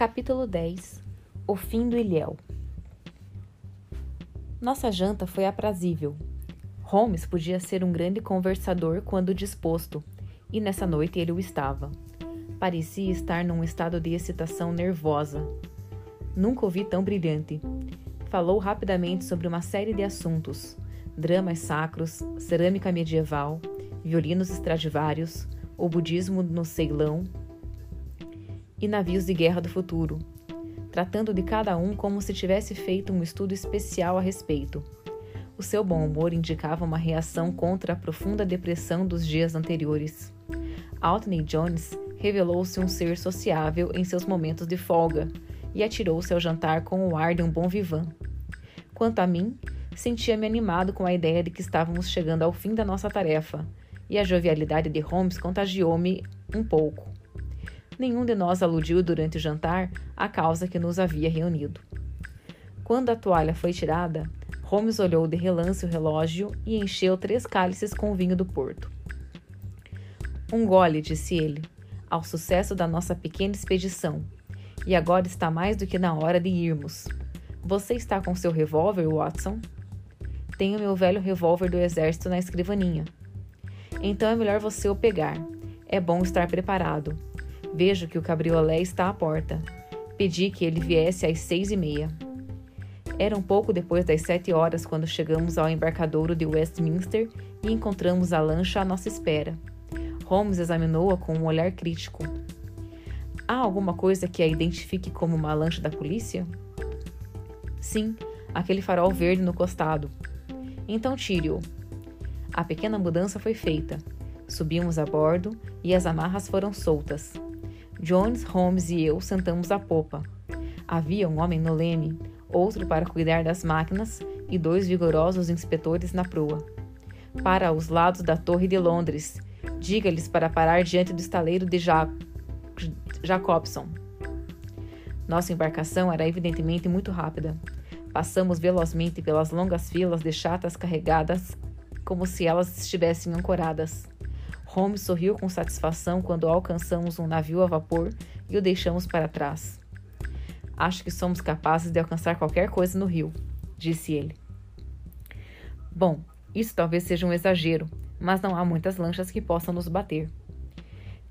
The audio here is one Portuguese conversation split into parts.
Capítulo 10 O fim do ilhéu Nossa janta foi aprazível. Holmes podia ser um grande conversador quando disposto, e nessa noite ele o estava. Parecia estar num estado de excitação nervosa. Nunca o vi tão brilhante. Falou rapidamente sobre uma série de assuntos: dramas sacros, cerâmica medieval, violinos Stradivarius, o budismo no Ceilão, e navios de guerra do futuro, tratando de cada um como se tivesse feito um estudo especial a respeito. O seu bom humor indicava uma reação contra a profunda depressão dos dias anteriores. Altney Jones revelou-se um ser sociável em seus momentos de folga e atirou-se ao jantar com o ar de um bom vivan. Quanto a mim, sentia-me animado com a ideia de que estávamos chegando ao fim da nossa tarefa, e a jovialidade de Holmes contagiou-me um pouco nenhum de nós aludiu durante o jantar à causa que nos havia reunido. Quando a toalha foi tirada, Holmes olhou de relance o relógio e encheu três cálices com o vinho do Porto. Um gole, disse ele, ao sucesso da nossa pequena expedição. E agora está mais do que na hora de irmos. Você está com seu revólver, Watson? Tenho meu velho revólver do exército na escrivaninha. Então é melhor você o pegar. É bom estar preparado. Vejo que o cabriolé está à porta. Pedi que ele viesse às seis e meia. Era um pouco depois das sete horas quando chegamos ao embarcadouro de Westminster e encontramos a lancha à nossa espera. Holmes examinou-a com um olhar crítico. Há alguma coisa que a identifique como uma lancha da polícia? Sim, aquele farol verde no costado. Então tire-o. A pequena mudança foi feita. Subimos a bordo e as amarras foram soltas. Jones, Holmes e eu sentamos à popa. Havia um homem no leme, outro para cuidar das máquinas e dois vigorosos inspetores na proa. Para os lados da Torre de Londres, diga-lhes para parar diante do estaleiro de ja Jacobson. Nossa embarcação era evidentemente muito rápida. Passamos velozmente pelas longas filas de chatas carregadas como se elas estivessem ancoradas. Holmes sorriu com satisfação quando alcançamos um navio a vapor e o deixamos para trás. Acho que somos capazes de alcançar qualquer coisa no rio, disse ele. Bom, isso talvez seja um exagero, mas não há muitas lanchas que possam nos bater.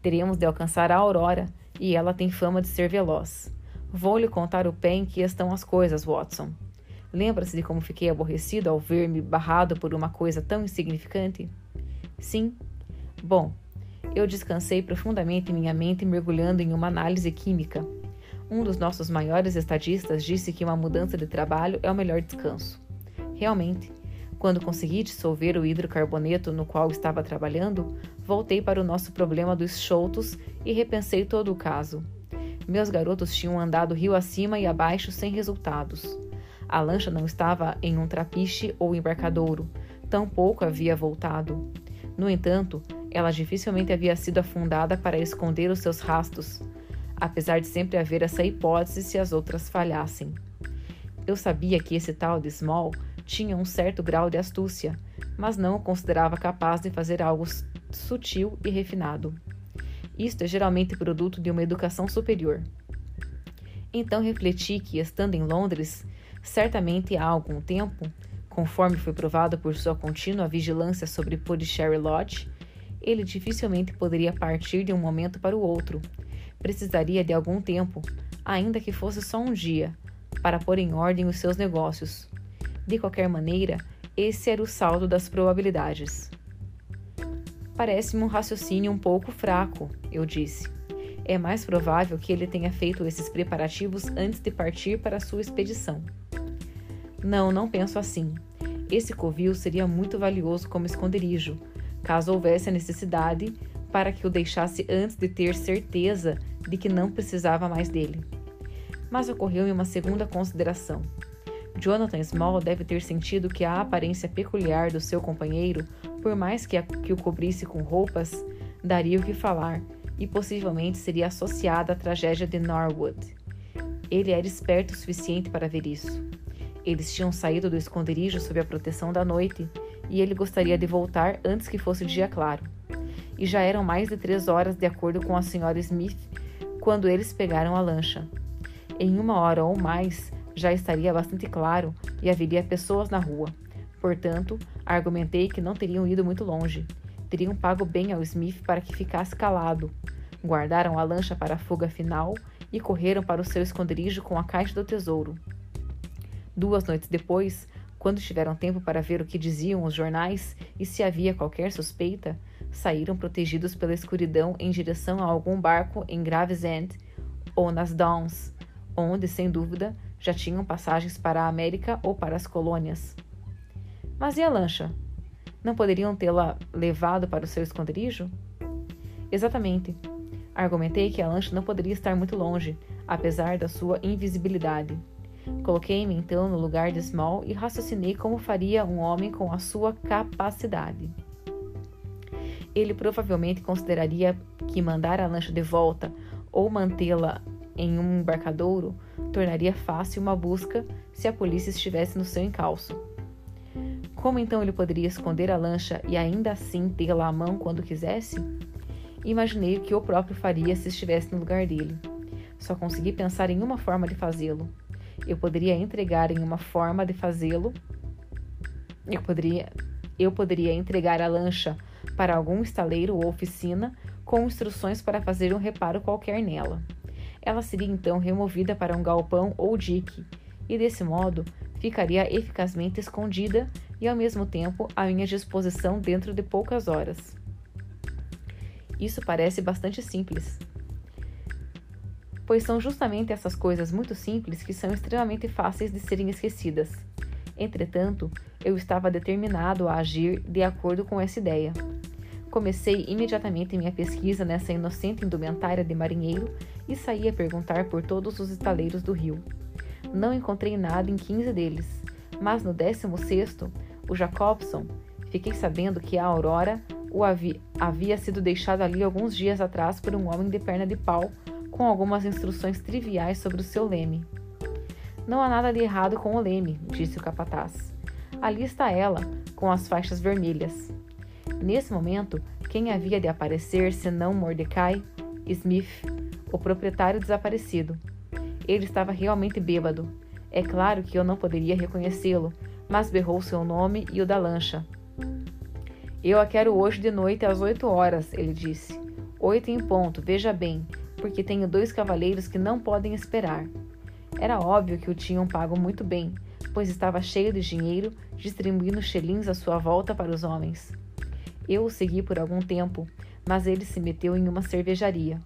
Teremos de alcançar a Aurora e ela tem fama de ser veloz. Vou lhe contar o pé em que estão as coisas, Watson. Lembra-se de como fiquei aborrecido ao ver-me barrado por uma coisa tão insignificante? Sim, Bom, eu descansei profundamente minha mente mergulhando em uma análise química. Um dos nossos maiores estadistas disse que uma mudança de trabalho é o melhor descanso. Realmente, quando consegui dissolver o hidrocarboneto no qual estava trabalhando, voltei para o nosso problema dos soltos e repensei todo o caso. Meus garotos tinham andado rio acima e abaixo sem resultados. A lancha não estava em um trapiche ou embarcadouro, tampouco havia voltado. No entanto, ela dificilmente havia sido afundada para esconder os seus rastros, apesar de sempre haver essa hipótese se as outras falhassem. Eu sabia que esse tal de Small tinha um certo grau de astúcia, mas não o considerava capaz de fazer algo sutil e refinado. Isto é geralmente produto de uma educação superior. Então refleti que, estando em Londres, certamente há algum tempo, conforme foi provado por sua contínua vigilância sobre Puddisherry Lodge, ele dificilmente poderia partir de um momento para o outro. Precisaria de algum tempo, ainda que fosse só um dia, para pôr em ordem os seus negócios. De qualquer maneira, esse era o saldo das probabilidades. Parece-me um raciocínio um pouco fraco, eu disse. É mais provável que ele tenha feito esses preparativos antes de partir para sua expedição. Não, não penso assim. Esse covil seria muito valioso como esconderijo, caso houvesse a necessidade, para que o deixasse antes de ter certeza de que não precisava mais dele. Mas ocorreu-me uma segunda consideração. Jonathan Small deve ter sentido que a aparência peculiar do seu companheiro, por mais que, a, que o cobrisse com roupas, daria o que falar e possivelmente seria associada à tragédia de Norwood. Ele era esperto o suficiente para ver isso. Eles tinham saído do esconderijo sob a proteção da noite e ele gostaria de voltar antes que fosse dia claro. E já eram mais de três horas, de acordo com a senhora Smith, quando eles pegaram a lancha. Em uma hora ou mais, já estaria bastante claro e haveria pessoas na rua. Portanto, argumentei que não teriam ido muito longe. Teriam pago bem ao Smith para que ficasse calado. Guardaram a lancha para a fuga final e correram para o seu esconderijo com a caixa do tesouro. Duas noites depois, quando tiveram tempo para ver o que diziam os jornais e se havia qualquer suspeita, saíram protegidos pela escuridão em direção a algum barco em Gravesend ou nas Downs, onde, sem dúvida, já tinham passagens para a América ou para as colônias. Mas e a lancha? Não poderiam tê-la levado para o seu esconderijo? Exatamente. Argumentei que a lancha não poderia estar muito longe, apesar da sua invisibilidade. Coloquei-me então no lugar de Small e raciocinei como faria um homem com a sua capacidade. Ele provavelmente consideraria que mandar a lancha de volta ou mantê-la em um embarcadouro tornaria fácil uma busca se a polícia estivesse no seu encalço. Como então ele poderia esconder a lancha e ainda assim tê-la à mão quando quisesse? Imaginei o que eu próprio faria se estivesse no lugar dele. Só consegui pensar em uma forma de fazê-lo. Eu poderia entregar em uma forma de fazê-lo. Eu poderia, eu poderia entregar a lancha para algum estaleiro ou oficina com instruções para fazer um reparo qualquer nela. Ela seria então removida para um galpão ou dique, e desse modo ficaria eficazmente escondida e ao mesmo tempo à minha disposição dentro de poucas horas. Isso parece bastante simples. Pois são justamente essas coisas muito simples que são extremamente fáceis de serem esquecidas. Entretanto, eu estava determinado a agir de acordo com essa ideia. Comecei imediatamente minha pesquisa nessa inocente indumentária de marinheiro e saí a perguntar por todos os estaleiros do rio. Não encontrei nada em 15 deles, mas no 16 o Jacobson, fiquei sabendo que a Aurora o havia, havia sido deixado ali alguns dias atrás por um homem de perna de pau com algumas instruções triviais sobre o seu leme. Não há nada de errado com o leme, disse o capataz. Ali está ela, com as faixas vermelhas. Nesse momento, quem havia de aparecer senão Mordecai Smith, o proprietário desaparecido? Ele estava realmente bêbado. É claro que eu não poderia reconhecê-lo, mas berrou seu nome e o da lancha. Eu a quero hoje de noite às oito horas, ele disse. Oito em ponto, veja bem, porque tenho dois cavaleiros que não podem esperar. Era óbvio que o tinham pago muito bem, pois estava cheio de dinheiro, distribuindo chelins à sua volta para os homens. Eu o segui por algum tempo, mas ele se meteu em uma cervejaria.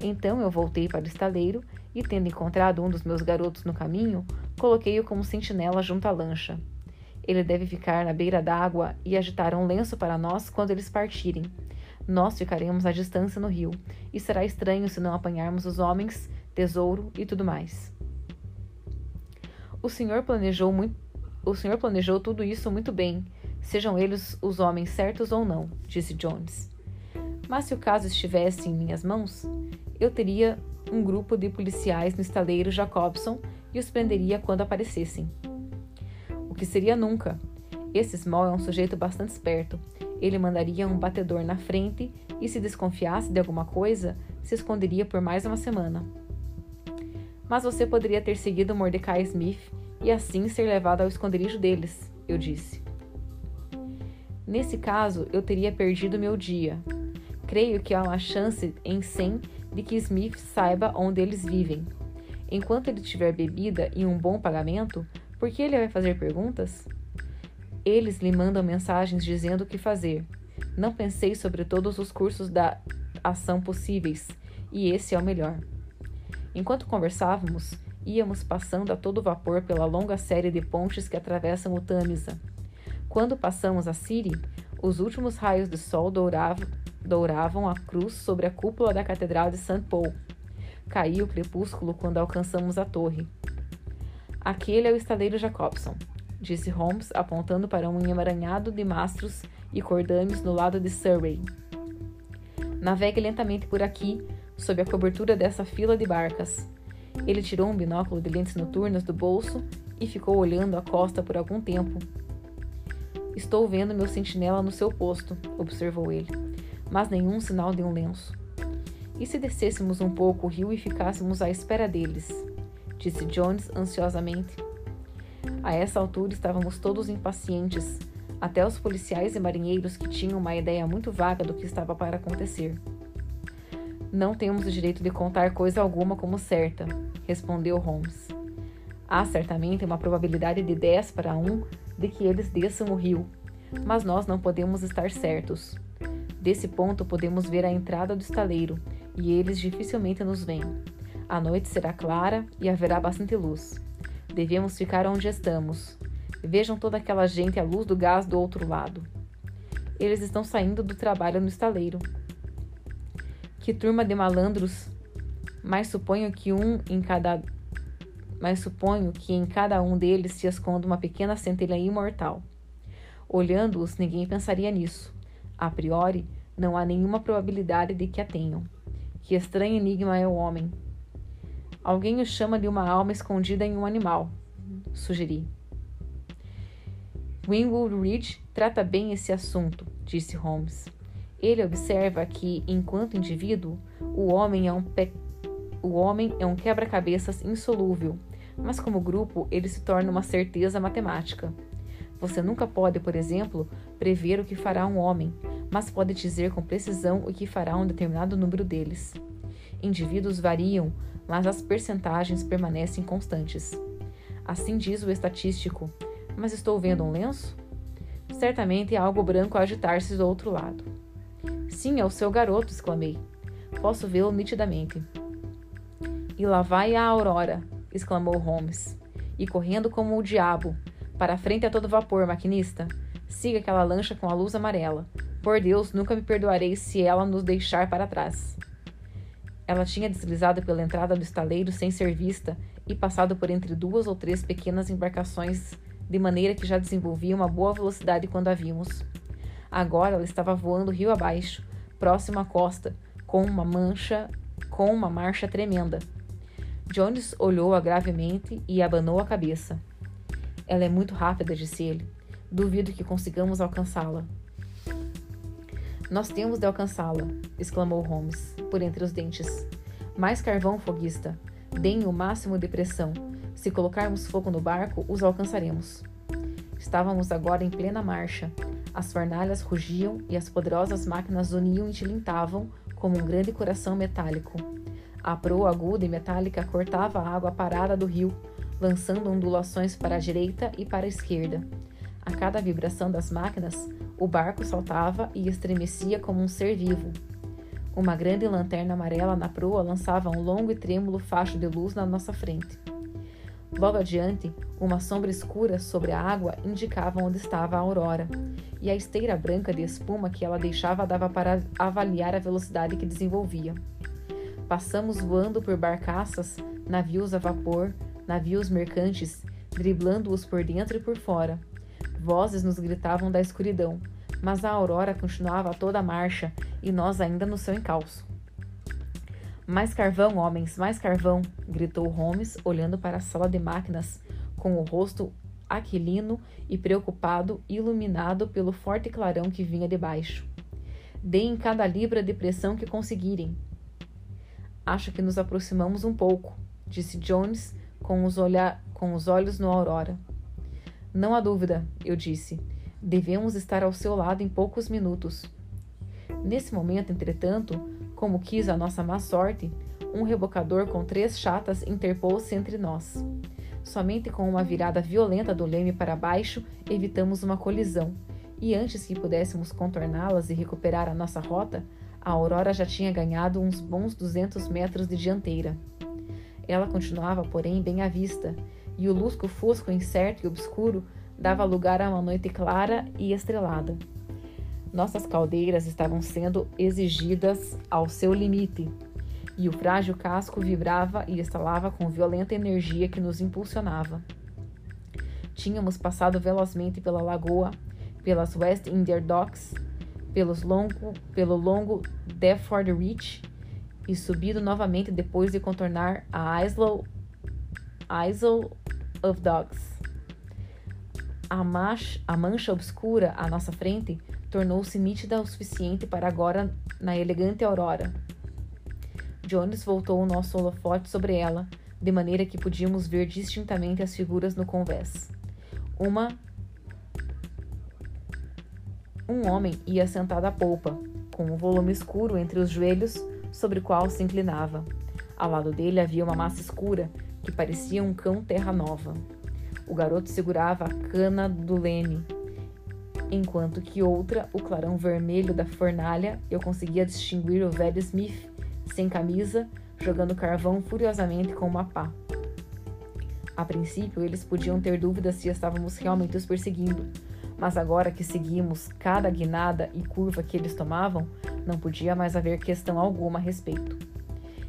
Então eu voltei para o estaleiro e, tendo encontrado um dos meus garotos no caminho, coloquei-o como sentinela junto à lancha. Ele deve ficar na beira d'água e agitar um lenço para nós quando eles partirem. Nós ficaremos à distância no rio, e será estranho se não apanharmos os homens, tesouro e tudo mais. O senhor planejou muito, o senhor planejou tudo isso muito bem, sejam eles os homens certos ou não, disse Jones. Mas se o caso estivesse em minhas mãos, eu teria um grupo de policiais no estaleiro Jacobson e os prenderia quando aparecessem. O que seria nunca? Esse Small é um sujeito bastante esperto. Ele mandaria um batedor na frente e, se desconfiasse de alguma coisa, se esconderia por mais uma semana. Mas você poderia ter seguido Mordecai Smith e assim ser levado ao esconderijo deles, eu disse. Nesse caso, eu teria perdido meu dia. Creio que há uma chance em 100 de que Smith saiba onde eles vivem. Enquanto ele tiver bebida e um bom pagamento, por que ele vai fazer perguntas? Eles lhe mandam mensagens dizendo o que fazer. Não pensei sobre todos os cursos da ação possíveis, e esse é o melhor. Enquanto conversávamos, íamos passando a todo vapor pela longa série de pontes que atravessam o Tâmisa. Quando passamos a Siri, os últimos raios de sol douravam, douravam a cruz sobre a cúpula da Catedral de St. Paul. Caiu o crepúsculo quando alcançamos a torre. Aquele é o estaleiro Jacobson, disse Holmes, apontando para um emaranhado de mastros e cordames no lado de Surrey. Navegue lentamente por aqui, sob a cobertura dessa fila de barcas. Ele tirou um binóculo de lentes noturnas do bolso e ficou olhando a costa por algum tempo, Estou vendo meu sentinela no seu posto, observou ele, mas nenhum sinal de um lenço. E se descêssemos um pouco o rio e ficássemos à espera deles? disse Jones ansiosamente. A essa altura estávamos todos impacientes, até os policiais e marinheiros que tinham uma ideia muito vaga do que estava para acontecer. Não temos o direito de contar coisa alguma como certa, respondeu Holmes. Há certamente uma probabilidade de 10 para 1 de que eles desçam o rio, mas nós não podemos estar certos. Desse ponto podemos ver a entrada do estaleiro e eles dificilmente nos veem. A noite será clara e haverá bastante luz. Devemos ficar onde estamos. Vejam toda aquela gente à luz do gás do outro lado. Eles estão saindo do trabalho no estaleiro. Que turma de malandros! Mas suponho que um em cada mas suponho que em cada um deles se esconda uma pequena centelha imortal. Olhando-os, ninguém pensaria nisso. A priori, não há nenhuma probabilidade de que a tenham. Que estranho enigma é o homem. Alguém o chama de uma alma escondida em um animal, sugeri. Winwood Ridge trata bem esse assunto, disse Holmes. Ele observa que, enquanto indivíduo, o homem é um, homem é um quebra-cabeças insolúvel, mas como grupo ele se torna uma certeza matemática. Você nunca pode, por exemplo, prever o que fará um homem, mas pode dizer com precisão o que fará um determinado número deles. Indivíduos variam, mas as percentagens permanecem constantes. Assim diz o estatístico. Mas estou vendo um lenço? Certamente há algo branco a agitar-se do outro lado. Sim, é o seu garoto, exclamei. Posso vê-lo nitidamente. E lá vai a aurora, exclamou Holmes. E correndo como o diabo. Para frente a todo vapor, maquinista. Siga aquela lancha com a luz amarela. Por Deus, nunca me perdoarei se ela nos deixar para trás. Ela tinha deslizado pela entrada do estaleiro sem ser vista e passado por entre duas ou três pequenas embarcações, de maneira que já desenvolvia uma boa velocidade quando a vimos. Agora ela estava voando rio abaixo, próxima à costa, com uma mancha, com uma marcha tremenda. Jones olhou-a gravemente e abanou a cabeça. Ela é muito rápida, disse ele. Duvido que consigamos alcançá-la. Nós temos de alcançá-la, exclamou Holmes, por entre os dentes. Mais carvão, foguista. Deem o máximo de pressão. Se colocarmos fogo no barco, os alcançaremos. Estávamos agora em plena marcha. As fornalhas rugiam e as poderosas máquinas uniam e tilintavam como um grande coração metálico. A proa aguda e metálica cortava a água parada do rio, lançando ondulações para a direita e para a esquerda. A cada vibração das máquinas, o barco saltava e estremecia como um ser vivo. Uma grande lanterna amarela na proa lançava um longo e trêmulo facho de luz na nossa frente. Logo adiante, uma sombra escura sobre a água indicava onde estava a aurora, e a esteira branca de espuma que ela deixava dava para avaliar a velocidade que desenvolvia. Passamos voando por barcaças, navios a vapor, navios mercantes, driblando-os por dentro e por fora. Vozes nos gritavam da escuridão, mas a aurora continuava a toda marcha e nós ainda no seu encalço. Mais carvão, homens, mais carvão! gritou Holmes, olhando para a sala de máquinas, com o rosto aquilino e preocupado, iluminado pelo forte clarão que vinha de baixo. Deem cada libra de pressão que conseguirem. Acho que nos aproximamos um pouco, disse Jones com os, com os olhos no Aurora. Não há dúvida, eu disse. Devemos estar ao seu lado em poucos minutos. Nesse momento, entretanto, como quis a nossa má sorte, um rebocador com três chatas interpôs-se entre nós. Somente com uma virada violenta do leme para baixo evitamos uma colisão, e antes que pudéssemos contorná-las e recuperar a nossa rota, a Aurora já tinha ganhado uns bons 200 metros de dianteira. Ela continuava, porém, bem à vista, e o lusco-fusco incerto e obscuro dava lugar a uma noite clara e estrelada. Nossas caldeiras estavam sendo exigidas ao seu limite, e o frágil casco vibrava e estalava com violenta energia que nos impulsionava. Tínhamos passado velozmente pela lagoa, pelas West India Docks, pelos longo, pelo longo Deptford Reach e subido novamente depois de contornar a Isle, Isle of Dogs. A, a mancha obscura à nossa frente tornou-se nítida o suficiente para agora na elegante aurora. Jones voltou o nosso holofote sobre ela, de maneira que podíamos ver distintamente as figuras no convés. Uma um homem ia sentado à polpa, com um volume escuro entre os joelhos, sobre o qual se inclinava. Ao lado dele havia uma massa escura, que parecia um cão terra nova. O garoto segurava a cana do leme, enquanto que outra, o clarão vermelho da fornalha, eu conseguia distinguir o velho Smith, sem camisa, jogando carvão furiosamente com uma pá. A princípio, eles podiam ter dúvidas se estávamos realmente os perseguindo, mas agora que seguimos cada guinada e curva que eles tomavam, não podia mais haver questão alguma a respeito.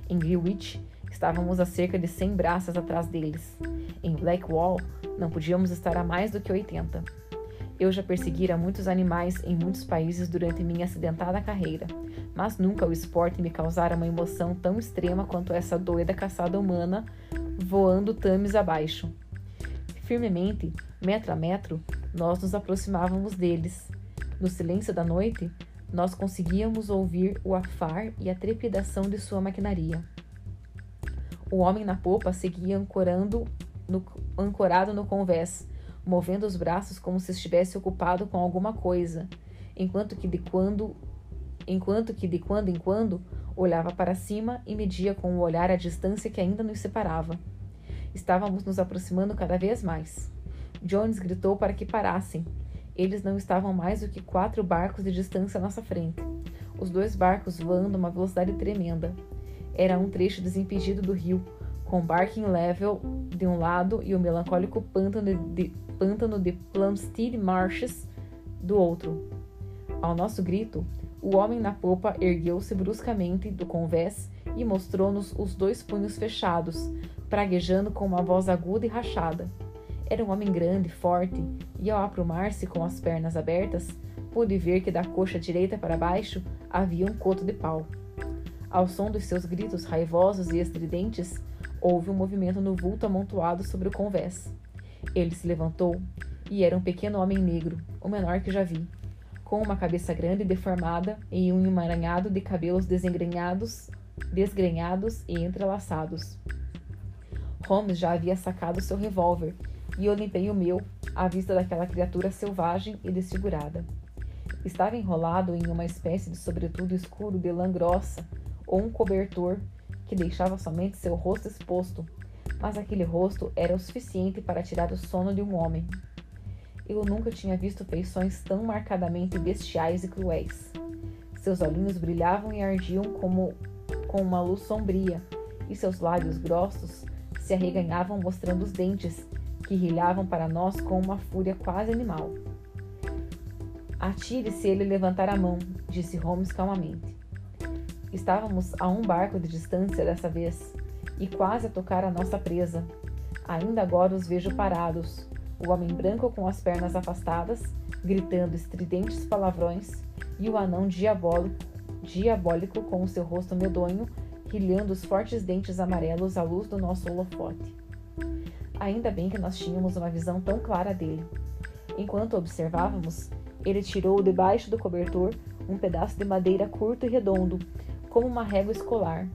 Em Greenwich, estávamos a cerca de 100 braças atrás deles. Em Blackwall, não podíamos estar a mais do que 80. Eu já perseguira muitos animais em muitos países durante minha acidentada carreira, mas nunca o esporte me causara uma emoção tão extrema quanto essa doida caçada humana voando tames abaixo. Firmemente, metro a metro, nós nos aproximávamos deles. No silêncio da noite, nós conseguíamos ouvir o afar e a trepidação de sua maquinaria. O homem na popa seguia ancorando no, ancorado no convés, movendo os braços como se estivesse ocupado com alguma coisa, enquanto que de quando enquanto que de quando em quando olhava para cima e media com o olhar a distância que ainda nos separava. Estávamos nos aproximando cada vez mais. Jones gritou para que parassem. Eles não estavam mais do que quatro barcos de distância à nossa frente. Os dois barcos voando a uma velocidade tremenda. Era um trecho desimpedido do rio, com Barking Level de um lado e o melancólico pântano de, pântano de Plumstead Marshes do outro. Ao nosso grito, o homem na popa ergueu-se bruscamente do convés e mostrou-nos os dois punhos fechados, praguejando com uma voz aguda e rachada. Era um homem grande, forte, e ao aprumar-se com as pernas abertas, pude ver que da coxa direita para baixo havia um coto de pau. Ao som dos seus gritos raivosos e estridentes, houve um movimento no vulto amontoado sobre o convés. Ele se levantou e era um pequeno homem negro, o menor que já vi, com uma cabeça grande e deformada e um emaranhado de cabelos desengrenhados, desgrenhados e entrelaçados. Holmes já havia sacado seu revólver e eu limpei o meu à vista daquela criatura selvagem e desfigurada. Estava enrolado em uma espécie de sobretudo escuro de lã grossa ou um cobertor que deixava somente seu rosto exposto, mas aquele rosto era o suficiente para tirar o sono de um homem. Eu nunca tinha visto feições tão marcadamente bestiais e cruéis. Seus olhinhos brilhavam e ardiam como com uma luz sombria, e seus lábios grossos se arreganhavam mostrando os dentes, que rilhavam para nós com uma fúria quase animal. Atire se ele levantar a mão, disse Holmes calmamente. Estávamos a um barco de distância dessa vez e quase a tocar a nossa presa. Ainda agora os vejo parados, o homem branco com as pernas afastadas, gritando estridentes palavrões, e o anão diabólico, diabólico com o seu rosto medonho, rilhando os fortes dentes amarelos à luz do nosso holofote. Ainda bem que nós tínhamos uma visão tão clara dele. Enquanto observávamos, ele tirou debaixo do cobertor um pedaço de madeira curto e redondo, como uma régua escolar,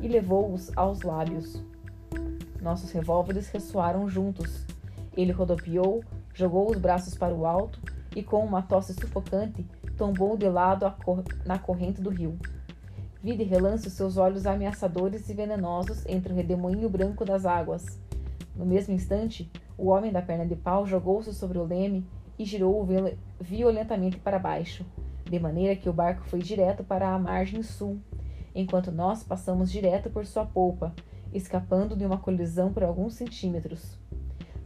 e levou-os aos lábios. Nossos revólveres ressoaram juntos. Ele rodopiou, jogou os braços para o alto e, com uma tosse sufocante, tombou de lado cor na corrente do rio. Vi de relance os seus olhos ameaçadores e venenosos entre o redemoinho branco das águas. No mesmo instante, o homem da perna de pau jogou-se sobre o leme e girou-o violentamente para baixo, de maneira que o barco foi direto para a margem sul, enquanto nós passamos direto por sua polpa, escapando de uma colisão por alguns centímetros.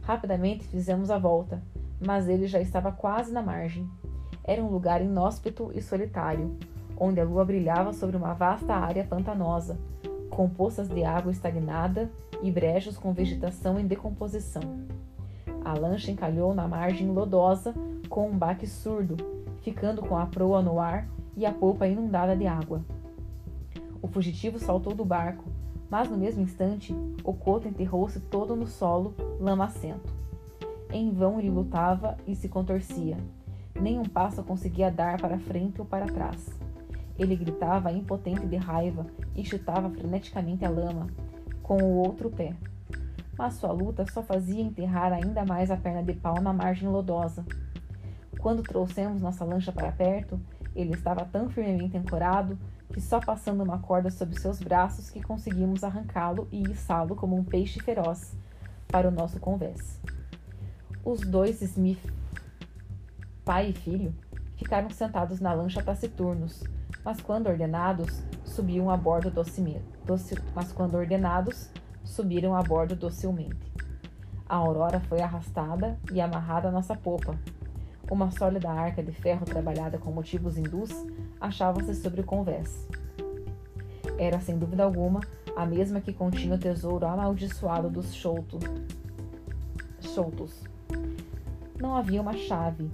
Rapidamente fizemos a volta, mas ele já estava quase na margem. Era um lugar inóspito e solitário, onde a lua brilhava sobre uma vasta área pantanosa, com poças de água estagnada e brejos com vegetação em decomposição. A lancha encalhou na margem lodosa com um baque surdo, ficando com a proa no ar e a polpa inundada de água. O fugitivo saltou do barco, mas no mesmo instante o coto enterrou-se todo no solo, lamacento. Em vão ele lutava e se contorcia. Nem um passo conseguia dar para frente ou para trás. Ele gritava impotente de raiva e chutava freneticamente a lama, com o outro pé. mas sua luta só fazia enterrar ainda mais a perna de pau na margem lodosa. Quando trouxemos nossa lancha para perto, ele estava tão firmemente ancorado que só passando uma corda sob seus braços que conseguimos arrancá-lo e içá-lo como um peixe feroz para o nosso convés. Os dois Smith, pai e filho, ficaram sentados na lancha taciturnos, mas quando ordenados, subiam a bordo docilmente. Mas quando ordenados, subiram a bordo docilmente. A aurora foi arrastada e amarrada à nossa popa. Uma sólida arca de ferro trabalhada com motivos hindus achava-se sobre o convés. Era, sem dúvida alguma, a mesma que continha o tesouro amaldiçoado dos Choutos. Não havia uma chave,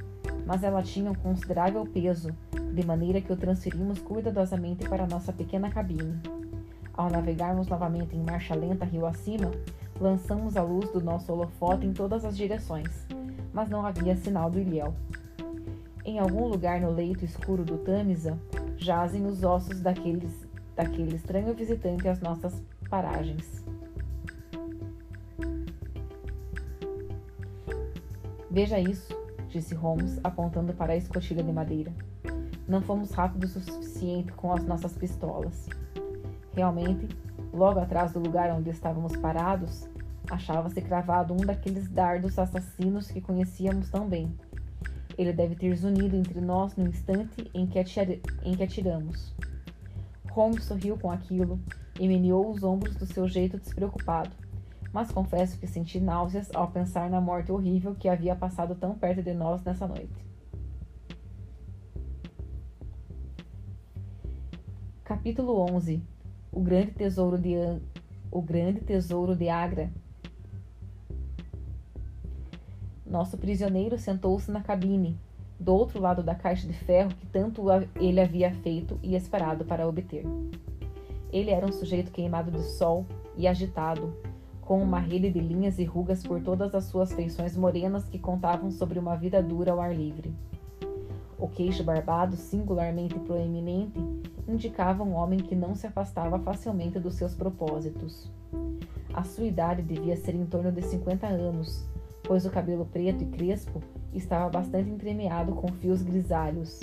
mas ela tinha um considerável peso, de maneira que o transferimos cuidadosamente para nossa pequena cabine. Ao navegarmos novamente em marcha lenta rio acima, lançamos a luz do nosso holofote em todas as direções, mas não havia sinal do ilhéu. Em algum lugar no leito escuro do Tâmisa jazem os ossos daqueles, daquele estranho visitante às nossas paragens. Veja isso, disse Holmes, apontando para a escotilha de madeira. Não fomos rápidos o suficiente com as nossas pistolas. Realmente, logo atrás do lugar onde estávamos parados, achava-se cravado um daqueles dardos assassinos que conhecíamos tão bem. Ele deve ter zunido entre nós no instante em que, em que atiramos. Holmes sorriu com aquilo e meneou os ombros do seu jeito despreocupado mas confesso que senti náuseas ao pensar na morte horrível que havia passado tão perto de nós nessa noite. Capítulo 11 O grande tesouro de o grande tesouro de Agra. Nosso prisioneiro sentou-se na cabine, do outro lado da caixa de ferro que tanto ele havia feito e esperado para obter. Ele era um sujeito queimado de sol e agitado, com uma rede de linhas e rugas por todas as suas feições morenas que contavam sobre uma vida dura ao ar livre. O queixo barbado, singularmente proeminente, indicava um homem que não se afastava facilmente dos seus propósitos. A sua idade devia ser em torno de 50 anos, pois o cabelo preto e crespo estava bastante entremeado com fios grisalhos.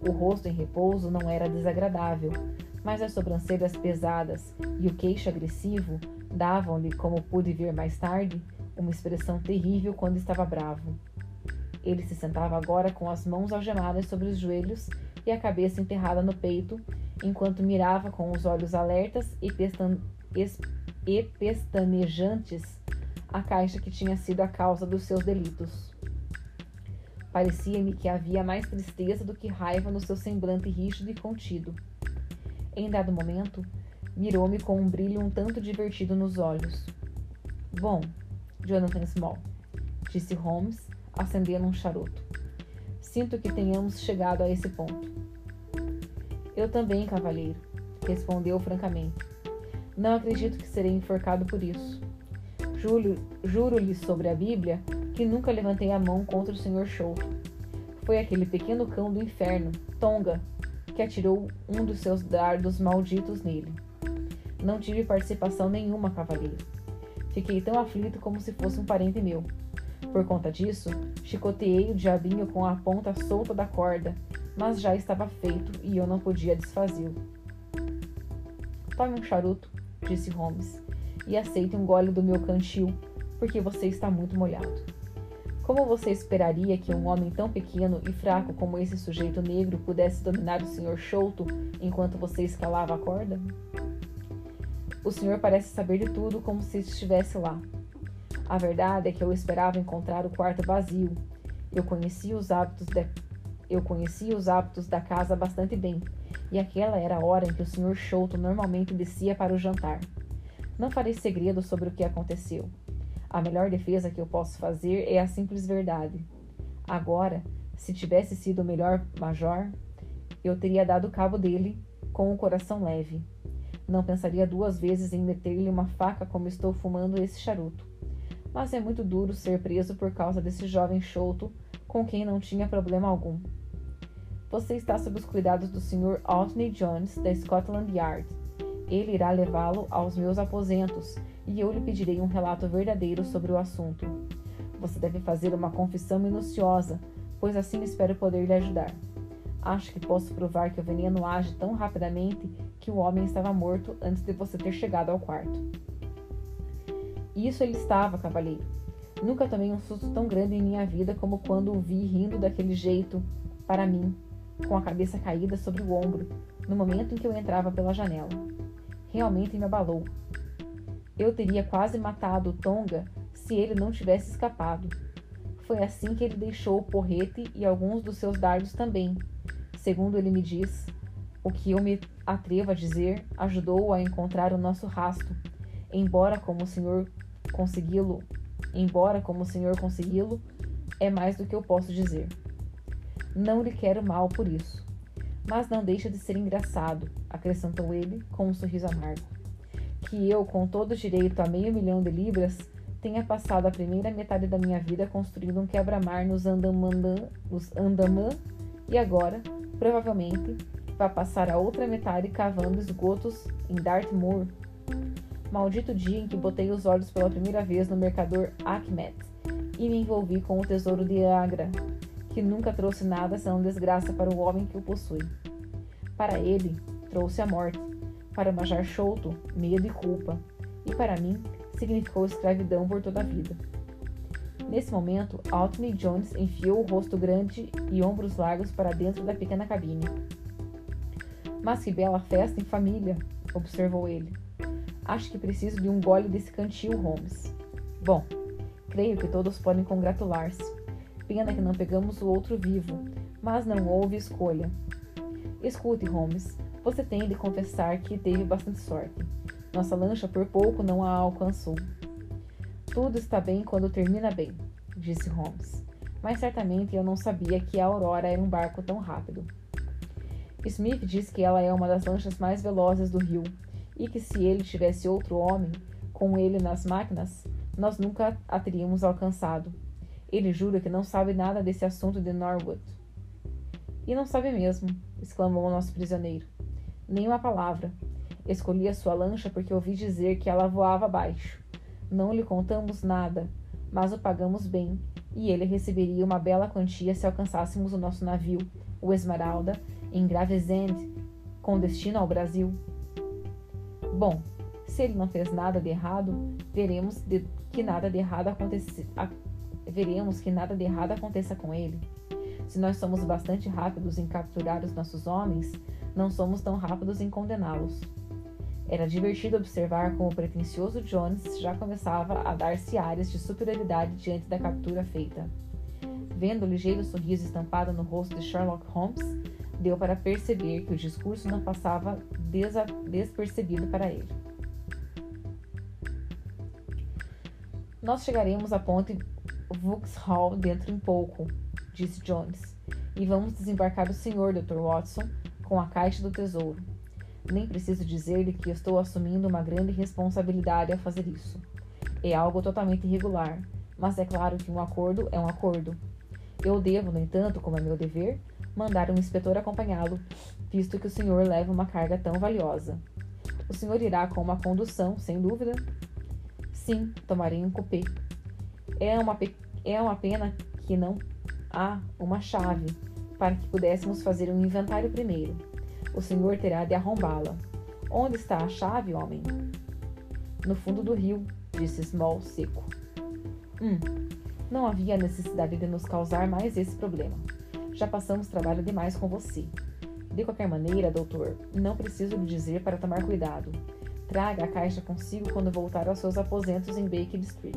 O rosto em repouso não era desagradável, mas as sobrancelhas pesadas e o queixo agressivo davam-lhe, como pude ver mais tarde, uma expressão terrível quando estava bravo. Ele se sentava agora com as mãos algemadas sobre os joelhos e a cabeça enterrada no peito, enquanto mirava com os olhos alertas e, pestan e pestanejantes a caixa que tinha sido a causa dos seus delitos. Parecia-me que havia mais tristeza do que raiva no seu semblante rígido e contido. Em dado momento, mirou-me com um brilho um tanto divertido nos olhos. Bom, Jonathan Small, disse Holmes, acendendo um charuto. Sinto que tenhamos chegado a esse ponto. Eu também, cavalheiro, respondeu francamente. Não acredito que serei enforcado por isso. Juro-lhe sobre a Bíblia que nunca levantei a mão contra o Sr. Sholto. Foi aquele pequeno cão do inferno, Tonga, que atirou um dos seus dardos malditos nele. Não tive participação nenhuma, cavalheiro. Fiquei tão aflito como se fosse um parente meu. Por conta disso, chicoteei o diabinho com a ponta solta da corda, mas já estava feito e eu não podia desfazê-lo. Tome um charuto, disse Holmes, e aceite um gole do meu cantil, porque você está muito molhado. Como você esperaria que um homem tão pequeno e fraco como esse sujeito negro pudesse dominar o Sr. Chouto enquanto você escalava a corda? O senhor parece saber de tudo como se estivesse lá. A verdade é que eu esperava encontrar o quarto vazio. Eu conhecia os hábitos de... eu conhecia os hábitos da casa bastante bem, e aquela era a hora em que o Sr. Chouto normalmente descia para o jantar. Não farei segredo sobre o que aconteceu. A melhor defesa que eu posso fazer é a simples verdade. Agora, se tivesse sido o melhor major, eu teria dado cabo dele com o coração leve. Não pensaria duas vezes em meter-lhe uma faca como estou fumando esse charuto. Mas é muito duro ser preso por causa desse jovem chouto com quem não tinha problema algum. Você está sob os cuidados do Sr. Altney Jones, da Scotland Yard. Ele irá levá-lo aos meus aposentos e eu lhe pedirei um relato verdadeiro sobre o assunto. Você deve fazer uma confissão minuciosa, pois assim espero poder lhe ajudar. Acho que posso provar que o veneno age tão rapidamente que o homem estava morto antes de você ter chegado ao quarto. Isso ele estava, cavalheiro. Nunca tomei um susto tão grande em minha vida como quando o vi rindo daquele jeito para mim, com a cabeça caída sobre o ombro, no momento em que eu entrava pela janela. Realmente me abalou. Eu teria quase matado o Tonga se ele não tivesse escapado. Foi assim que ele deixou o porrete e alguns dos seus dardos também, Segundo ele me diz, o que eu me atrevo a dizer ajudou-o a encontrar o nosso rasto, embora como o senhor consegui-lo, embora como o senhor consegui-lo, é mais do que eu posso dizer. Não lhe quero mal por isso, mas não deixa de ser engraçado, acrescentou ele com um sorriso amargo. Que eu, com todo direito a meio milhão de libras, tenha passado a primeira metade da minha vida construindo um quebra-mar nos nos Andaman e agora, Provavelmente vai passar a outra metade cavando esgotos em Dartmoor. Maldito dia em que botei os olhos pela primeira vez no mercador Achmet e me envolvi com o tesouro de Agra, que nunca trouxe nada senão desgraça para o homem que o possui. Para ele, trouxe a morte. Para Majar Sholto, medo e culpa. E para mim, significou escravidão por toda a vida. Nesse momento, Altney Jones enfiou o rosto grande e ombros largos para dentro da pequena cabine. Mas que bela festa em família, observou ele. Acho que preciso de um gole desse cantil, Holmes. Bom, creio que todos podem congratular-se. Pena que não pegamos o outro vivo, mas não houve escolha. Escute, Holmes, você tem de confessar que teve bastante sorte. Nossa lancha por pouco não a alcançou. Tudo está bem quando termina bem, disse Holmes. Mas certamente eu não sabia que a Aurora era um barco tão rápido. Smith diz que ela é uma das lanchas mais velozes do rio e que se ele tivesse outro homem com ele nas máquinas, nós nunca a teríamos alcançado. Ele jura que não sabe nada desse assunto de Norwood. E não sabe mesmo, exclamou o nosso prisioneiro. Nem uma palavra. Escolhi a sua lancha porque ouvi dizer que ela voava abaixo. Não lhe contamos nada, mas o pagamos bem, e ele receberia uma bela quantia se alcançássemos o nosso navio, o Esmeralda, em Gravesend, com destino ao Brasil. Bom, se ele não fez nada de errado, veremos de, que nada de errado aconteça, a, veremos que nada de errado aconteça com ele. Se nós somos bastante rápidos em capturar os nossos homens, não somos tão rápidos em condená-los. Era divertido observar como o pretensioso Jones já começava a dar-se áreas de superioridade diante da captura feita. Vendo o ligeiro sorriso estampado no rosto de Sherlock Holmes, deu para perceber que o discurso não passava despercebido para ele. Nós chegaremos à ponte Vauxhall dentro em pouco, disse Jones, e vamos desembarcar o senhor, Dr. Watson, com a caixa do tesouro. Nem preciso dizer-lhe que estou assumindo uma grande responsabilidade ao fazer isso. É algo totalmente irregular, mas é claro que um acordo é um acordo. Eu devo, no entanto, como é meu dever, mandar um inspetor acompanhá-lo, visto que o senhor leva uma carga tão valiosa. O senhor irá com uma condução, sem dúvida? Sim, tomarei um cupê. É uma, é uma pena que não há uma chave para que pudéssemos fazer um inventário primeiro. O senhor terá de arrombá-la. Onde está a chave, homem? No fundo do rio, disse Small seco. Hum, não havia necessidade de nos causar mais esse problema. Já passamos trabalho demais com você. De qualquer maneira, doutor, não preciso lhe dizer para tomar cuidado. Traga a caixa consigo quando voltar aos seus aposentos em Baker Street.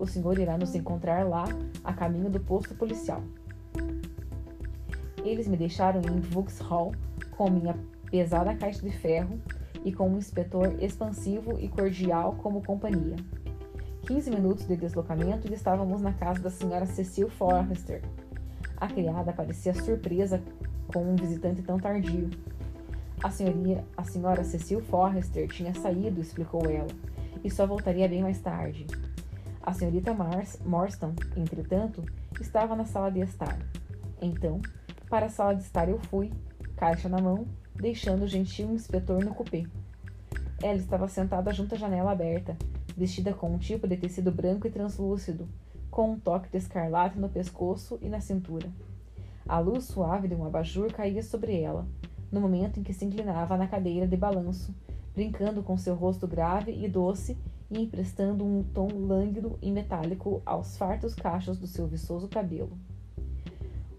O senhor irá nos encontrar lá, a caminho do posto policial. Eles me deixaram em Vauxhall com minha pesada caixa de ferro e com um inspetor expansivo e cordial como companhia. 15 minutos de deslocamento e estávamos na casa da senhora Cecil Forrester. A criada parecia surpresa com um visitante tão tardio. A, senhoria, a senhora Cecil Forrester tinha saído, explicou ela, e só voltaria bem mais tarde. A senhorita Mars, Morstan, entretanto, estava na sala de estar. Então, para a sala de estar eu fui, caixa na mão, deixando o gentil inspetor no cupê. Ela estava sentada junto à janela aberta, vestida com um tipo de tecido branco e translúcido, com um toque de escarlate no pescoço e na cintura. A luz suave de um abajur caía sobre ela, no momento em que se inclinava na cadeira de balanço, brincando com seu rosto grave e doce e emprestando um tom lânguido e metálico aos fartos cachos do seu viçoso cabelo.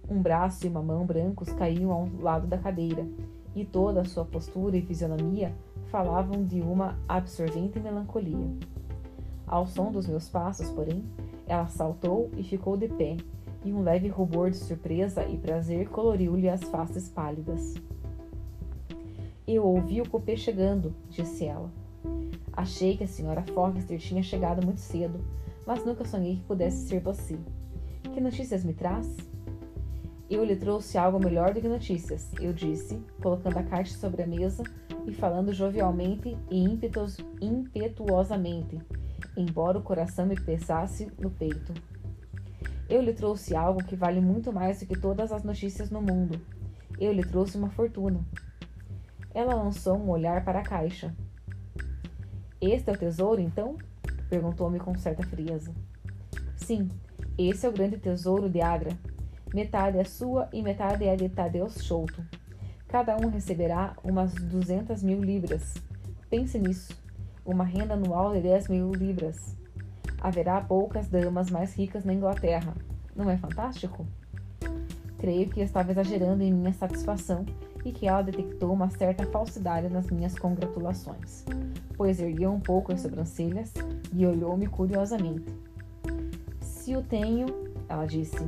Um braço e uma mão brancos caíam ao lado da cadeira, e toda a sua postura e fisionomia falavam de uma absorvente melancolia. Ao som dos meus passos, porém, ela saltou e ficou de pé, e um leve rubor de surpresa e prazer coloriu-lhe as faces pálidas. Eu ouvi o cupê chegando, disse ela. Achei que a senhora Forrester tinha chegado muito cedo, mas nunca sonhei que pudesse ser você. Que notícias me traz? Eu lhe trouxe algo melhor do que notícias, eu disse, colocando a caixa sobre a mesa e falando jovialmente e impetuosamente, embora o coração me pesasse no peito. Eu lhe trouxe algo que vale muito mais do que todas as notícias no mundo. Eu lhe trouxe uma fortuna. Ela lançou um olhar para a caixa. Este é o tesouro, então? perguntou-me com certa frieza. Sim, esse é o grande tesouro de Agra. Metade é sua e metade é de Tadeu Souto. Cada um receberá umas duzentas mil libras. Pense nisso. Uma renda anual de dez mil libras. Haverá poucas damas mais ricas na Inglaterra. Não é fantástico? Creio que estava exagerando em minha satisfação e que ela detectou uma certa falsidade nas minhas congratulações, pois ergueu um pouco as sobrancelhas e olhou-me curiosamente. Se o tenho, ela disse,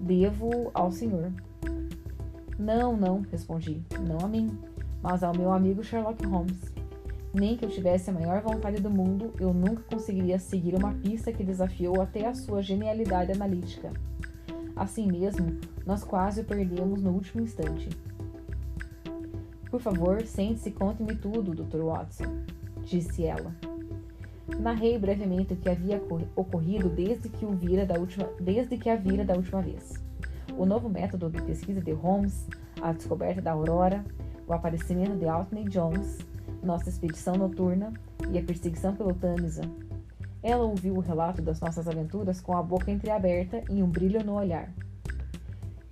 devo ao senhor. Não, não, respondi, não a mim, mas ao meu amigo Sherlock Holmes. Nem que eu tivesse a maior vontade do mundo, eu nunca conseguiria seguir uma pista que desafiou até a sua genialidade analítica. Assim mesmo, nós quase o perdemos no último instante. Por favor, sente-se e conte-me tudo, Dr. Watson, disse ela. Narrei brevemente o que havia ocorrido desde que, o vira da última, desde que a vira da última vez. O novo método de pesquisa de Holmes, a descoberta da aurora, o aparecimento de Anthony Jones, nossa expedição noturna e a perseguição pelo Tamisa. Ela ouviu o relato das nossas aventuras com a boca entreaberta e um brilho no olhar.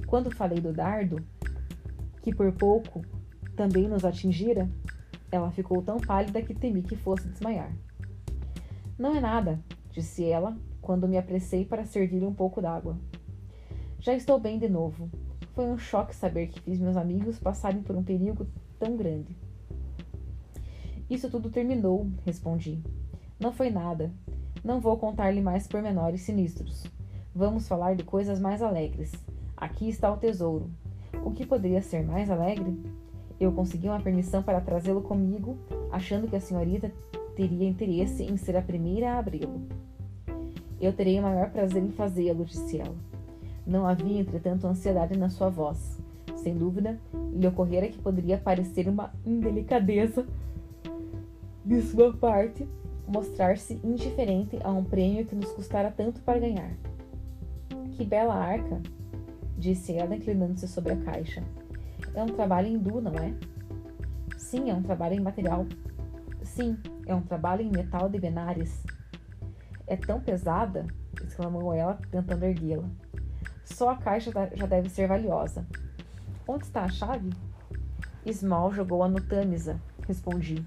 Quando falei do dardo, que por pouco também nos atingira, ela ficou tão pálida que temi que fosse desmaiar. Não é nada, disse ela, quando me apressei para servir um pouco d'água. Já estou bem de novo. Foi um choque saber que fiz meus amigos passarem por um perigo tão grande. Isso tudo terminou, respondi. Não foi nada. Não vou contar-lhe mais pormenores sinistros. Vamos falar de coisas mais alegres. Aqui está o tesouro. O que poderia ser mais alegre? Eu consegui uma permissão para trazê-lo comigo, achando que a senhorita teria interesse em ser a primeira a abri-lo. Eu terei o maior prazer em fazê-lo, disse ela. Não havia, entretanto, ansiedade na sua voz. Sem dúvida, lhe ocorrera que poderia parecer uma indelicadeza de sua parte mostrar-se indiferente a um prêmio que nos custara tanto para ganhar. Que bela arca! disse ela, inclinando-se sobre a caixa. É um trabalho hindu, não é? Sim, é um trabalho em material. Sim, é um trabalho em metal de Benares. É tão pesada, exclamou ela, tentando erguê-la. Só a caixa já deve ser valiosa. Onde está a chave? Small jogou-a no Tamisa, respondi.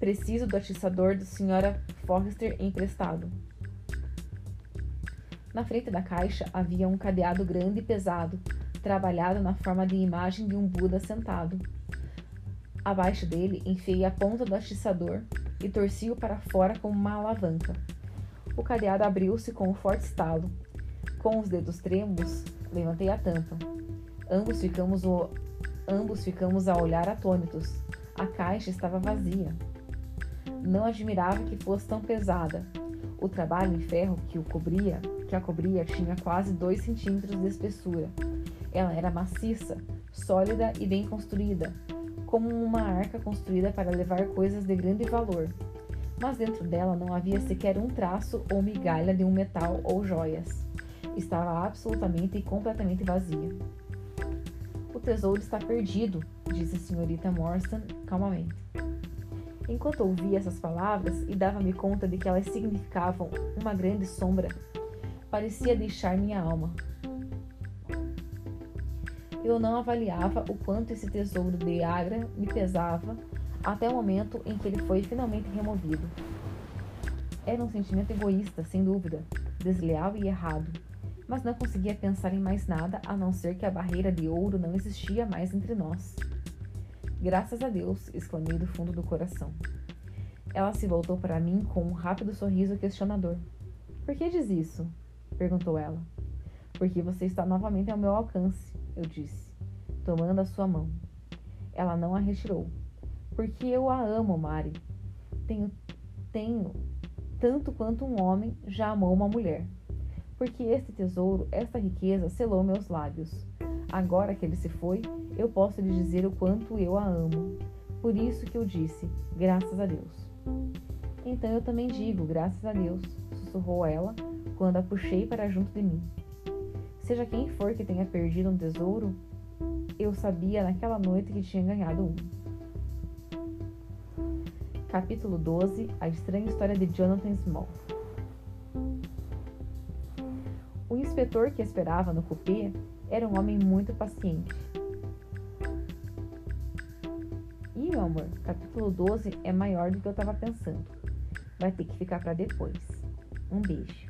Preciso do atiçador da senhora Forrester emprestado. Na frente da caixa havia um cadeado grande e pesado, trabalhado na forma de imagem de um Buda sentado. Abaixo dele, enfiei a ponta do atiçador e torci-o para fora como uma alavanca. O cadeado abriu-se com um forte estalo. Com os dedos trêmulos, levantei a tampa. Ambos ficamos, o... Ambos ficamos a olhar atônitos. A caixa estava vazia. Não admirava que fosse tão pesada. O trabalho em ferro que o cobria, que a cobria, tinha quase dois centímetros de espessura ela era maciça, sólida e bem construída, como uma arca construída para levar coisas de grande valor. Mas dentro dela não havia sequer um traço ou migalha de um metal ou joias. Estava absolutamente e completamente vazia. O tesouro está perdido, disse a senhorita Morstan calmamente. Enquanto ouvia essas palavras e dava-me conta de que elas significavam uma grande sombra, parecia deixar minha alma. Eu não avaliava o quanto esse tesouro de Agra me pesava até o momento em que ele foi finalmente removido. Era um sentimento egoísta, sem dúvida, desleal e errado, mas não conseguia pensar em mais nada a não ser que a barreira de ouro não existia mais entre nós. Graças a Deus! exclamei do fundo do coração. Ela se voltou para mim com um rápido sorriso questionador. Por que diz isso? perguntou ela. Porque você está novamente ao meu alcance, eu disse, tomando a sua mão. Ela não a retirou. Porque eu a amo, Mari. Tenho, tenho tanto quanto um homem já amou uma mulher. Porque este tesouro, esta riqueza, selou meus lábios. Agora que ele se foi, eu posso lhe dizer o quanto eu a amo. Por isso que eu disse, graças a Deus. Então eu também digo, graças a Deus, sussurrou ela quando a puxei para junto de mim. Seja quem for que tenha perdido um tesouro, eu sabia naquela noite que tinha ganhado um. Capítulo 12 A estranha história de Jonathan Small. O inspetor que esperava no cupê era um homem muito paciente. Amor, capítulo 12 é maior do que eu estava pensando. Vai ter que ficar para depois. Um beijo.